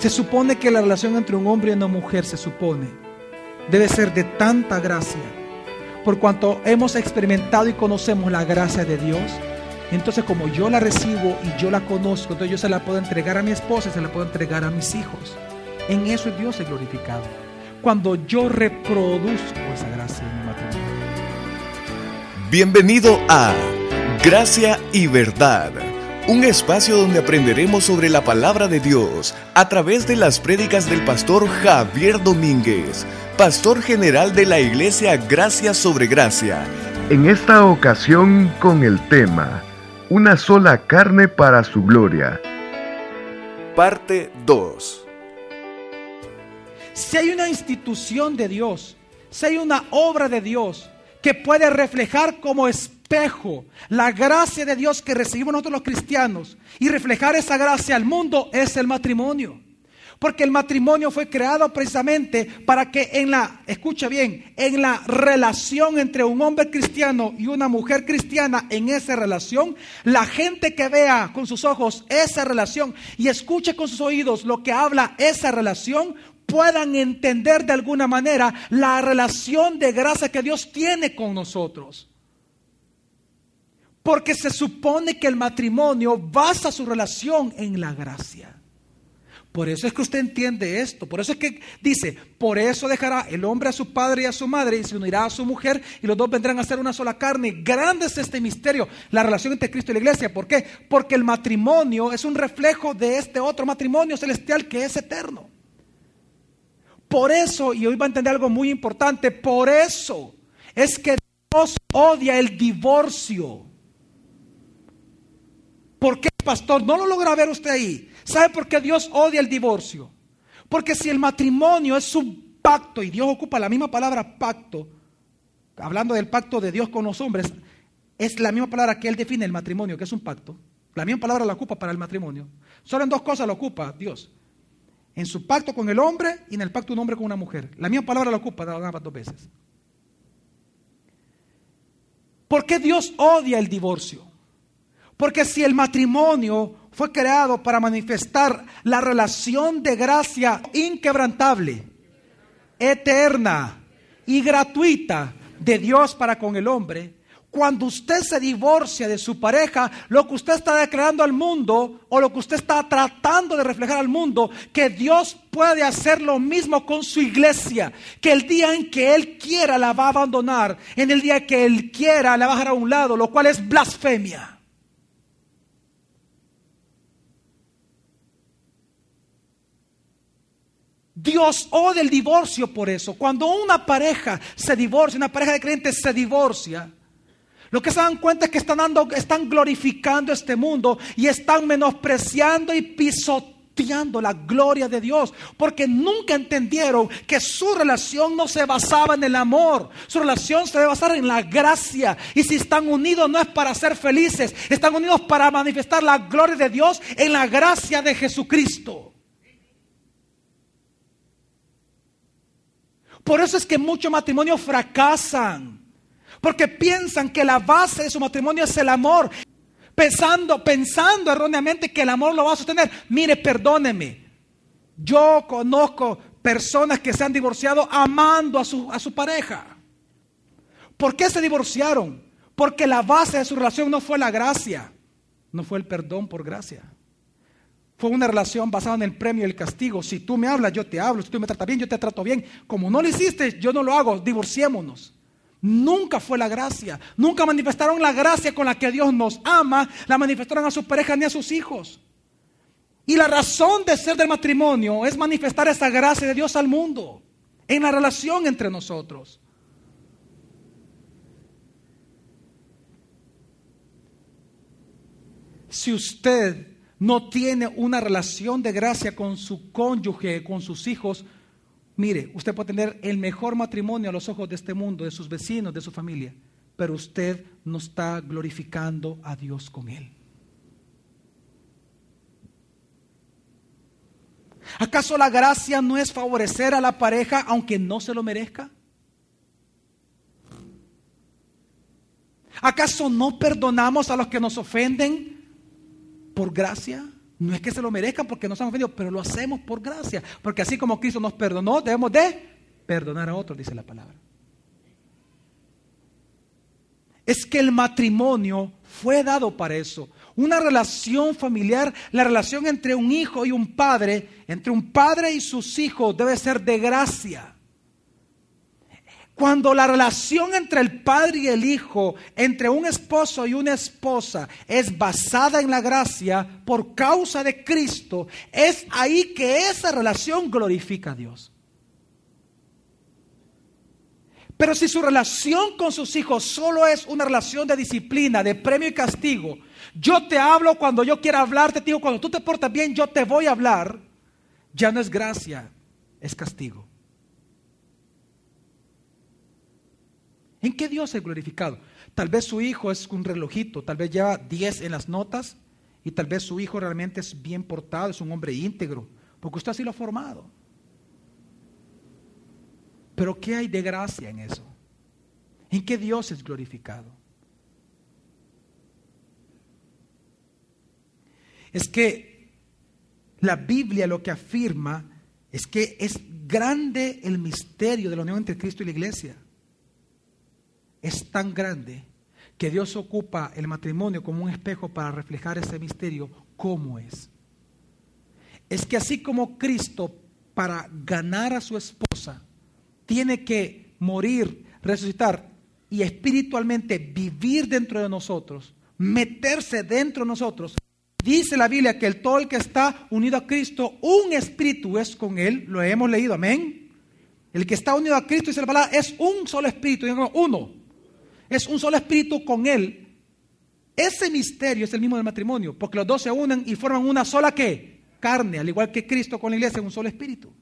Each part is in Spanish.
Se supone que la relación entre un hombre y una mujer se supone debe ser de tanta gracia, por cuanto hemos experimentado y conocemos la gracia de Dios. Entonces como yo la recibo y yo la conozco, entonces yo se la puedo entregar a mi esposa y se la puedo entregar a mis hijos. En eso Dios es glorificado. Cuando yo reproduzco esa gracia en mi matrimonio. Bienvenido a Gracia y Verdad, un espacio donde aprenderemos sobre la palabra de Dios a través de las prédicas del pastor Javier Domínguez, pastor general de la iglesia Gracia sobre Gracia. En esta ocasión con el tema, Una sola carne para su gloria. Parte 2. Si hay una institución de Dios, si hay una obra de Dios que puede reflejar como espejo la gracia de Dios que recibimos nosotros los cristianos y reflejar esa gracia al mundo, es el matrimonio. Porque el matrimonio fue creado precisamente para que en la, escucha bien, en la relación entre un hombre cristiano y una mujer cristiana, en esa relación, la gente que vea con sus ojos esa relación y escuche con sus oídos lo que habla esa relación, puedan entender de alguna manera la relación de gracia que Dios tiene con nosotros. Porque se supone que el matrimonio basa su relación en la gracia. Por eso es que usted entiende esto. Por eso es que dice, por eso dejará el hombre a su padre y a su madre y se unirá a su mujer y los dos vendrán a ser una sola carne. Grande es este misterio, la relación entre Cristo y la iglesia. ¿Por qué? Porque el matrimonio es un reflejo de este otro matrimonio celestial que es eterno. Por eso, y hoy va a entender algo muy importante, por eso es que Dios odia el divorcio. ¿Por qué, pastor? No lo logra ver usted ahí. ¿Sabe por qué Dios odia el divorcio? Porque si el matrimonio es un pacto, y Dios ocupa la misma palabra pacto, hablando del pacto de Dios con los hombres, es la misma palabra que Él define el matrimonio, que es un pacto. La misma palabra la ocupa para el matrimonio. Solo en dos cosas lo ocupa Dios. En su pacto con el hombre y en el pacto de un hombre con una mujer. La misma palabra la ocupa dos veces. ¿Por qué Dios odia el divorcio? Porque si el matrimonio fue creado para manifestar la relación de gracia inquebrantable, eterna y gratuita de Dios para con el hombre, cuando usted se divorcia de su pareja, lo que usted está declarando al mundo o lo que usted está tratando de reflejar al mundo, que Dios puede hacer lo mismo con su iglesia, que el día en que Él quiera la va a abandonar, en el día que Él quiera la va a dejar a un lado, lo cual es blasfemia. Dios odia el divorcio por eso. Cuando una pareja se divorcia, una pareja de creyentes se divorcia, lo que se dan cuenta es que están, dando, están glorificando este mundo y están menospreciando y pisoteando la gloria de Dios, porque nunca entendieron que su relación no se basaba en el amor, su relación se debe basar en la gracia. Y si están unidos no es para ser felices, están unidos para manifestar la gloria de Dios en la gracia de Jesucristo. Por eso es que muchos matrimonios fracasan. Porque piensan que la base de su matrimonio es el amor. Pensando, pensando erróneamente que el amor lo va a sostener. Mire, perdóneme. Yo conozco personas que se han divorciado amando a su, a su pareja. ¿Por qué se divorciaron? Porque la base de su relación no fue la gracia, no fue el perdón por gracia. Fue una relación basada en el premio y el castigo. Si tú me hablas, yo te hablo. Si tú me tratas bien, yo te trato bien. Como no lo hiciste, yo no lo hago. Divorciémonos. Nunca fue la gracia. Nunca manifestaron la gracia con la que Dios nos ama. La manifestaron a su pareja ni a sus hijos. Y la razón de ser del matrimonio es manifestar esa gracia de Dios al mundo. En la relación entre nosotros. Si usted no tiene una relación de gracia con su cónyuge, con sus hijos, mire, usted puede tener el mejor matrimonio a los ojos de este mundo, de sus vecinos, de su familia, pero usted no está glorificando a Dios con él. ¿Acaso la gracia no es favorecer a la pareja aunque no se lo merezca? ¿Acaso no perdonamos a los que nos ofenden por gracia? No es que se lo merezcan porque nos han ofendido, pero lo hacemos por gracia. Porque así como Cristo nos perdonó, debemos de perdonar a otros, dice la palabra. Es que el matrimonio fue dado para eso. Una relación familiar, la relación entre un hijo y un padre, entre un padre y sus hijos, debe ser de gracia. Cuando la relación entre el padre y el hijo, entre un esposo y una esposa, es basada en la gracia por causa de Cristo, es ahí que esa relación glorifica a Dios. Pero si su relación con sus hijos solo es una relación de disciplina, de premio y castigo, yo te hablo cuando yo quiera hablar, te digo, cuando tú te portas bien, yo te voy a hablar, ya no es gracia, es castigo. ¿En qué Dios es glorificado? Tal vez su hijo es un relojito, tal vez lleva 10 en las notas y tal vez su hijo realmente es bien portado, es un hombre íntegro, porque usted así lo ha formado. Pero ¿qué hay de gracia en eso? ¿En qué Dios es glorificado? Es que la Biblia lo que afirma es que es grande el misterio de la unión entre Cristo y la iglesia es tan grande que Dios ocupa el matrimonio como un espejo para reflejar ese misterio como es. Es que así como Cristo para ganar a su esposa tiene que morir, resucitar y espiritualmente vivir dentro de nosotros, meterse dentro de nosotros, dice la Biblia que el todo el que está unido a Cristo, un espíritu es con él, lo hemos leído, amén. El que está unido a Cristo, dice la palabra, es un solo espíritu, uno es un solo espíritu con Él. Ese misterio es el mismo del matrimonio, porque los dos se unen y forman una sola ¿qué? carne, al igual que Cristo con la iglesia, un solo espíritu.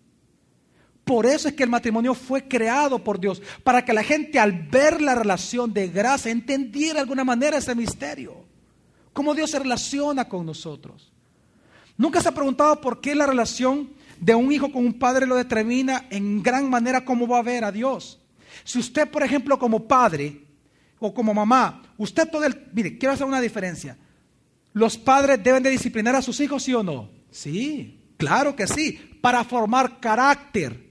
Por eso es que el matrimonio fue creado por Dios, para que la gente al ver la relación de gracia entendiera de alguna manera ese misterio, cómo Dios se relaciona con nosotros. Nunca se ha preguntado por qué la relación de un hijo con un padre lo determina en gran manera cómo va a ver a Dios. Si usted, por ejemplo, como padre, o como mamá, usted todo el... Mire, quiero hacer una diferencia. ¿Los padres deben de disciplinar a sus hijos, sí o no? Sí, claro que sí, para formar carácter.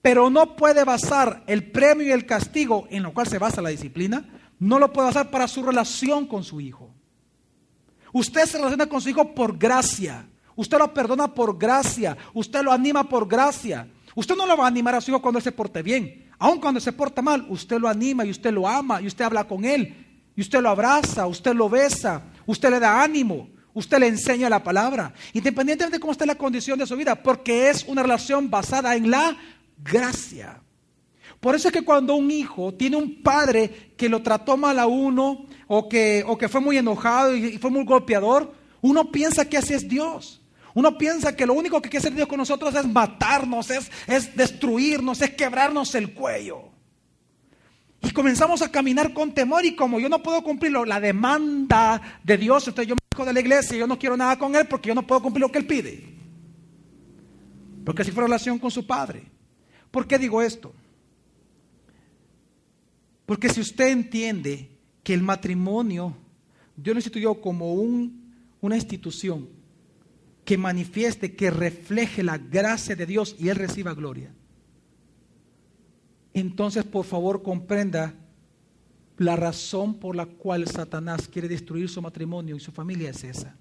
Pero no puede basar el premio y el castigo en lo cual se basa la disciplina, no lo puede basar para su relación con su hijo. Usted se relaciona con su hijo por gracia. Usted lo perdona por gracia. Usted lo anima por gracia. Usted no lo va a animar a su hijo cuando él se porte bien. Aun cuando se porta mal, usted lo anima y usted lo ama y usted habla con él. Y usted lo abraza, usted lo besa, usted le da ánimo, usted le enseña la palabra. Independientemente de cómo esté la condición de su vida, porque es una relación basada en la gracia. Por eso es que cuando un hijo tiene un padre que lo trató mal a uno o que, o que fue muy enojado y fue muy golpeador, uno piensa que así es Dios. Uno piensa que lo único que quiere hacer Dios con nosotros es matarnos, es, es destruirnos, es quebrarnos el cuello. Y comenzamos a caminar con temor y como yo no puedo cumplir la demanda de Dios, entonces yo me dejo de la iglesia y yo no quiero nada con Él porque yo no puedo cumplir lo que Él pide. Porque así fue relación con su Padre. ¿Por qué digo esto? Porque si usted entiende que el matrimonio, Dios lo instituyó como un, una institución, que manifieste, que refleje la gracia de Dios y Él reciba gloria. Entonces, por favor, comprenda la razón por la cual Satanás quiere destruir su matrimonio y su familia es esa.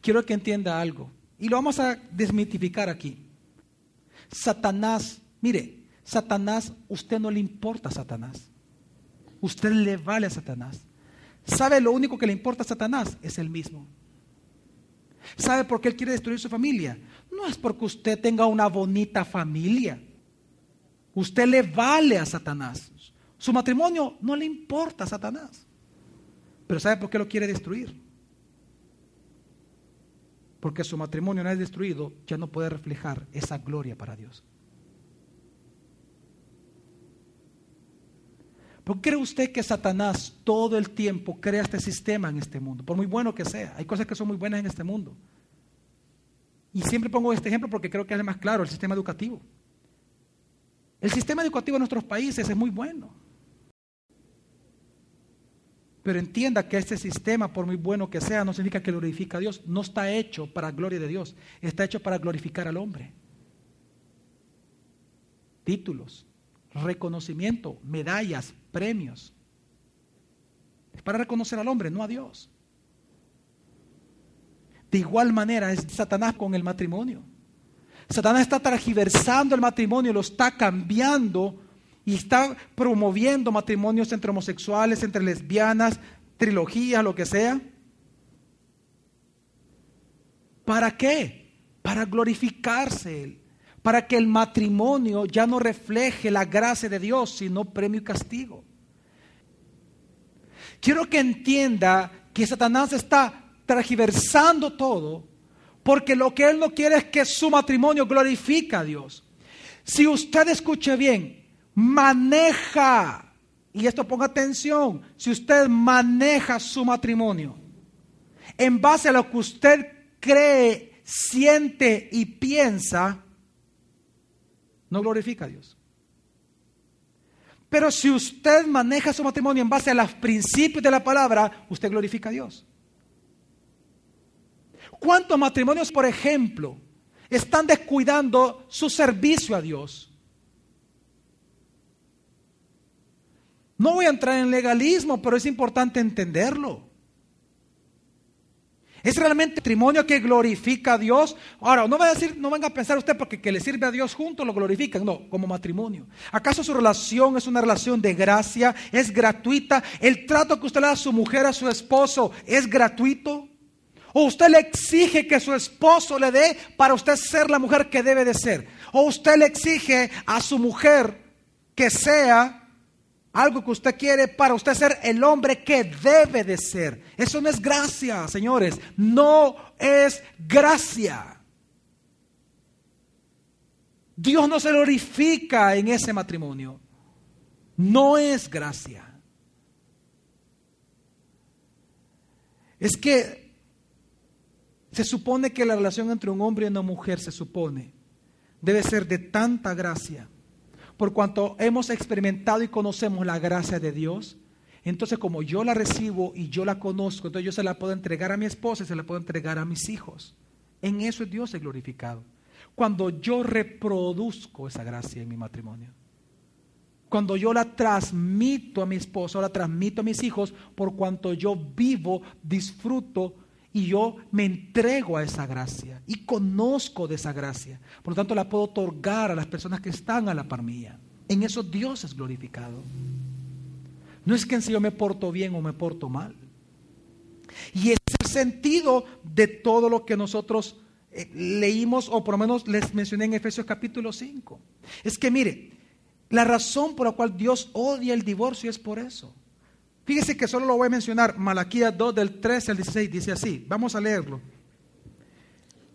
Quiero que entienda algo. Y lo vamos a desmitificar aquí. Satanás, mire, Satanás, usted no le importa a Satanás. Usted le vale a Satanás. ¿Sabe lo único que le importa a Satanás? Es el mismo. ¿Sabe por qué Él quiere destruir su familia? No es porque usted tenga una bonita familia. Usted le vale a Satanás. Su matrimonio no le importa a Satanás. Pero ¿sabe por qué lo quiere destruir? Porque su matrimonio no es destruido, ya no puede reflejar esa gloria para Dios. ¿Por qué cree usted que Satanás todo el tiempo crea este sistema en este mundo? Por muy bueno que sea. Hay cosas que son muy buenas en este mundo. Y siempre pongo este ejemplo porque creo que es el más claro, el sistema educativo. El sistema educativo en nuestros países es muy bueno. Pero entienda que este sistema, por muy bueno que sea, no significa que glorifica a Dios. No está hecho para gloria de Dios. Está hecho para glorificar al hombre. Títulos, reconocimiento, medallas, premios. Es para reconocer al hombre, no a Dios. De igual manera es Satanás con el matrimonio. Satanás está transgiversando el matrimonio, lo está cambiando y está promoviendo matrimonios entre homosexuales, entre lesbianas, trilogías, lo que sea. ¿Para qué? Para glorificarse él, para que el matrimonio ya no refleje la gracia de Dios, sino premio y castigo. Quiero que entienda que Satanás está transgiversando todo, porque lo que él no quiere es que su matrimonio glorifique a Dios. Si usted escuche bien, maneja, y esto ponga atención, si usted maneja su matrimonio en base a lo que usted cree, siente y piensa, no glorifica a Dios. Pero si usted maneja su matrimonio en base a los principios de la palabra, usted glorifica a Dios. ¿Cuántos matrimonios, por ejemplo, están descuidando su servicio a Dios? No voy a entrar en legalismo, pero es importante entenderlo. ¿Es realmente matrimonio que glorifica a Dios? Ahora, no, va a decir, no venga a pensar usted porque que le sirve a Dios juntos lo glorifican. No, como matrimonio. ¿Acaso su relación es una relación de gracia? ¿Es gratuita? ¿El trato que usted le da a su mujer, a su esposo, es gratuito? ¿O usted le exige que su esposo le dé para usted ser la mujer que debe de ser? ¿O usted le exige a su mujer que sea algo que usted quiere para usted ser el hombre que debe de ser. Eso no es gracia, señores. No es gracia. Dios no se glorifica en ese matrimonio. No es gracia. Es que se supone que la relación entre un hombre y una mujer se supone debe ser de tanta gracia por cuanto hemos experimentado y conocemos la gracia de Dios, entonces como yo la recibo y yo la conozco, entonces yo se la puedo entregar a mi esposa y se la puedo entregar a mis hijos. En eso es Dios el glorificado. Cuando yo reproduzco esa gracia en mi matrimonio. Cuando yo la transmito a mi esposa, la transmito a mis hijos, por cuanto yo vivo, disfruto y yo me entrego a esa gracia y conozco de esa gracia. Por lo tanto, la puedo otorgar a las personas que están a la par mía. En eso Dios es glorificado. No es que en sí yo me porto bien o me porto mal. Y es el sentido de todo lo que nosotros eh, leímos, o por lo menos les mencioné en Efesios capítulo 5. Es que mire, la razón por la cual Dios odia el divorcio es por eso. Fíjese que solo lo voy a mencionar. Malaquías 2 del 13 al 16 dice así. Vamos a leerlo.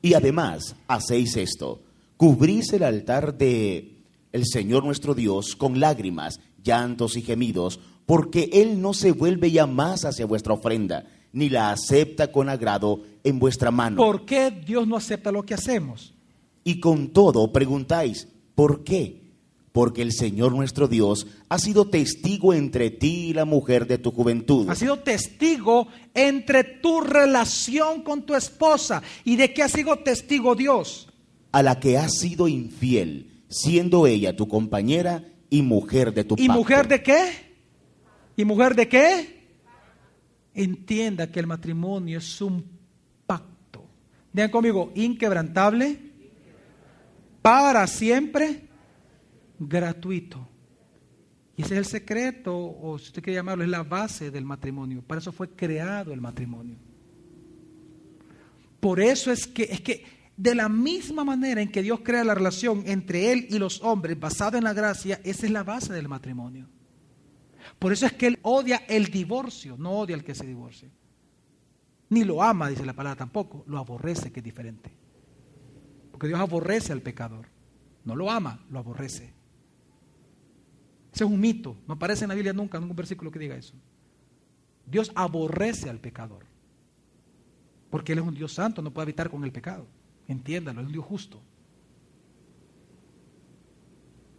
Y además hacéis esto, cubrís el altar de el Señor nuestro Dios con lágrimas, llantos y gemidos, porque Él no se vuelve ya más hacia vuestra ofrenda, ni la acepta con agrado en vuestra mano. ¿Por qué Dios no acepta lo que hacemos? Y con todo preguntáis, ¿por qué? Porque el Señor nuestro Dios ha sido testigo entre ti y la mujer de tu juventud. Ha sido testigo entre tu relación con tu esposa. ¿Y de qué ha sido testigo Dios? A la que has sido infiel, siendo ella tu compañera y mujer de tu ¿Y mujer de qué? ¿Y mujer de qué? Entienda que el matrimonio es un pacto. Vean conmigo, inquebrantable, para siempre gratuito. Y ese es el secreto, o si usted quiere llamarlo, es la base del matrimonio. Para eso fue creado el matrimonio. Por eso es que, es que de la misma manera en que Dios crea la relación entre Él y los hombres basada en la gracia, esa es la base del matrimonio. Por eso es que Él odia el divorcio, no odia al que se divorcie. Ni lo ama, dice la palabra tampoco, lo aborrece, que es diferente. Porque Dios aborrece al pecador. No lo ama, lo aborrece. Ese es un mito. No aparece en la Biblia nunca, ningún versículo que diga eso. Dios aborrece al pecador. Porque Él es un Dios santo, no puede habitar con el pecado. Entiéndalo, es un Dios justo.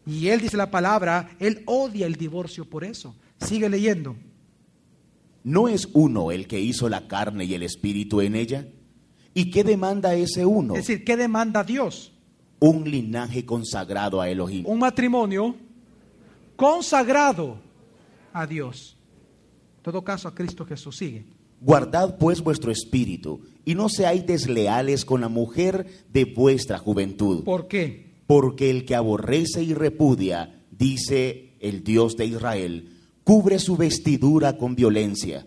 Y Él dice la palabra, Él odia el divorcio por eso. Sigue leyendo. ¿No es uno el que hizo la carne y el espíritu en ella? ¿Y qué demanda ese uno? Es decir, ¿qué demanda Dios? Un linaje consagrado a Elohim. Un matrimonio consagrado a Dios. En todo caso, a Cristo Jesús sigue. Guardad pues vuestro espíritu y no seáis desleales con la mujer de vuestra juventud. ¿Por qué? Porque el que aborrece y repudia, dice el Dios de Israel, cubre su vestidura con violencia.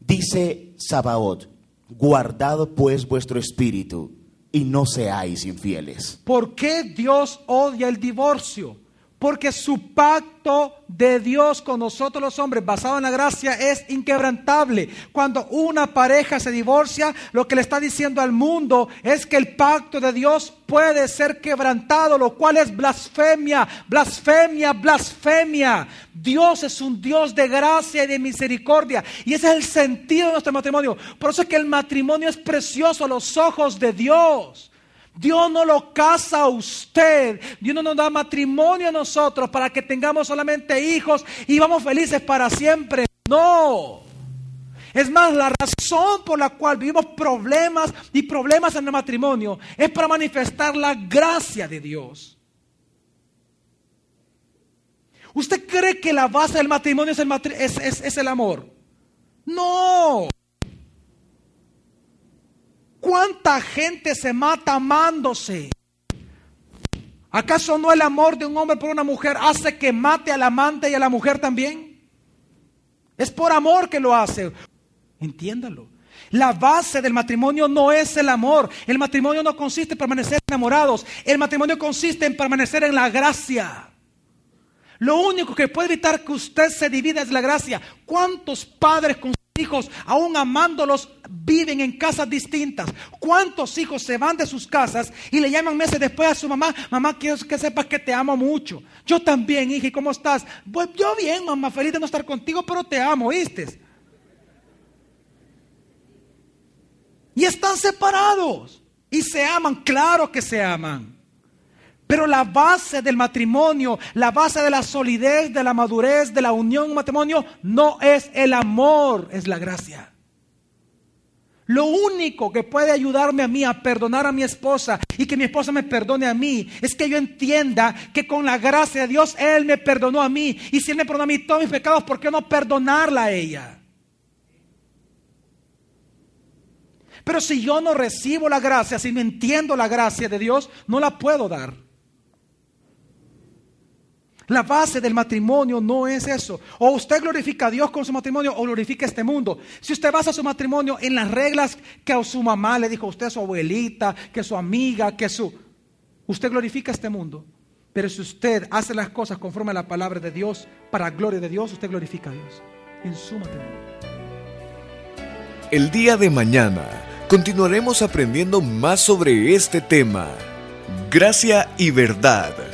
Dice Sabaoth, guardad pues vuestro espíritu y no seáis infieles. ¿Por qué Dios odia el divorcio? Porque su pacto de Dios con nosotros los hombres, basado en la gracia, es inquebrantable. Cuando una pareja se divorcia, lo que le está diciendo al mundo es que el pacto de Dios puede ser quebrantado, lo cual es blasfemia, blasfemia, blasfemia. Dios es un Dios de gracia y de misericordia. Y ese es el sentido de nuestro matrimonio. Por eso es que el matrimonio es precioso a los ojos de Dios. Dios no lo casa a usted. Dios no nos da matrimonio a nosotros para que tengamos solamente hijos y vamos felices para siempre. No. Es más, la razón por la cual vivimos problemas y problemas en el matrimonio es para manifestar la gracia de Dios. ¿Usted cree que la base del matrimonio es el, es, el amor? No. ¿Cuánta gente se mata amándose? ¿Acaso no el amor de un hombre por una mujer hace que mate al amante y a la mujer también? Es por amor que lo hace. Entiéndalo. La base del matrimonio no es el amor. El matrimonio no consiste en permanecer enamorados. El matrimonio consiste en permanecer en la gracia. Lo único que puede evitar que usted se divida es la gracia. ¿Cuántos padres con hijos, aún amándolos, viven en casas distintas. ¿Cuántos hijos se van de sus casas y le llaman meses después a su mamá? Mamá, quiero que sepas que te amo mucho. Yo también, hija, ¿y cómo estás? Pues yo bien, mamá, feliz de no estar contigo, pero te amo, ¿oíste? Y están separados. Y se aman, claro que se aman. Pero la base del matrimonio, la base de la solidez, de la madurez, de la unión matrimonio, no es el amor, es la gracia. Lo único que puede ayudarme a mí a perdonar a mi esposa y que mi esposa me perdone a mí es que yo entienda que con la gracia de Dios Él me perdonó a mí. Y si Él me perdonó a mí todos mis pecados, ¿por qué no perdonarla a ella? Pero si yo no recibo la gracia, si no entiendo la gracia de Dios, no la puedo dar. La base del matrimonio no es eso. O usted glorifica a Dios con su matrimonio o glorifica este mundo. Si usted basa su matrimonio en las reglas que a su mamá le dijo a usted, su abuelita, que su amiga, que su... Usted glorifica este mundo. Pero si usted hace las cosas conforme a la palabra de Dios, para gloria de Dios, usted glorifica a Dios en su matrimonio. El día de mañana continuaremos aprendiendo más sobre este tema. Gracia y verdad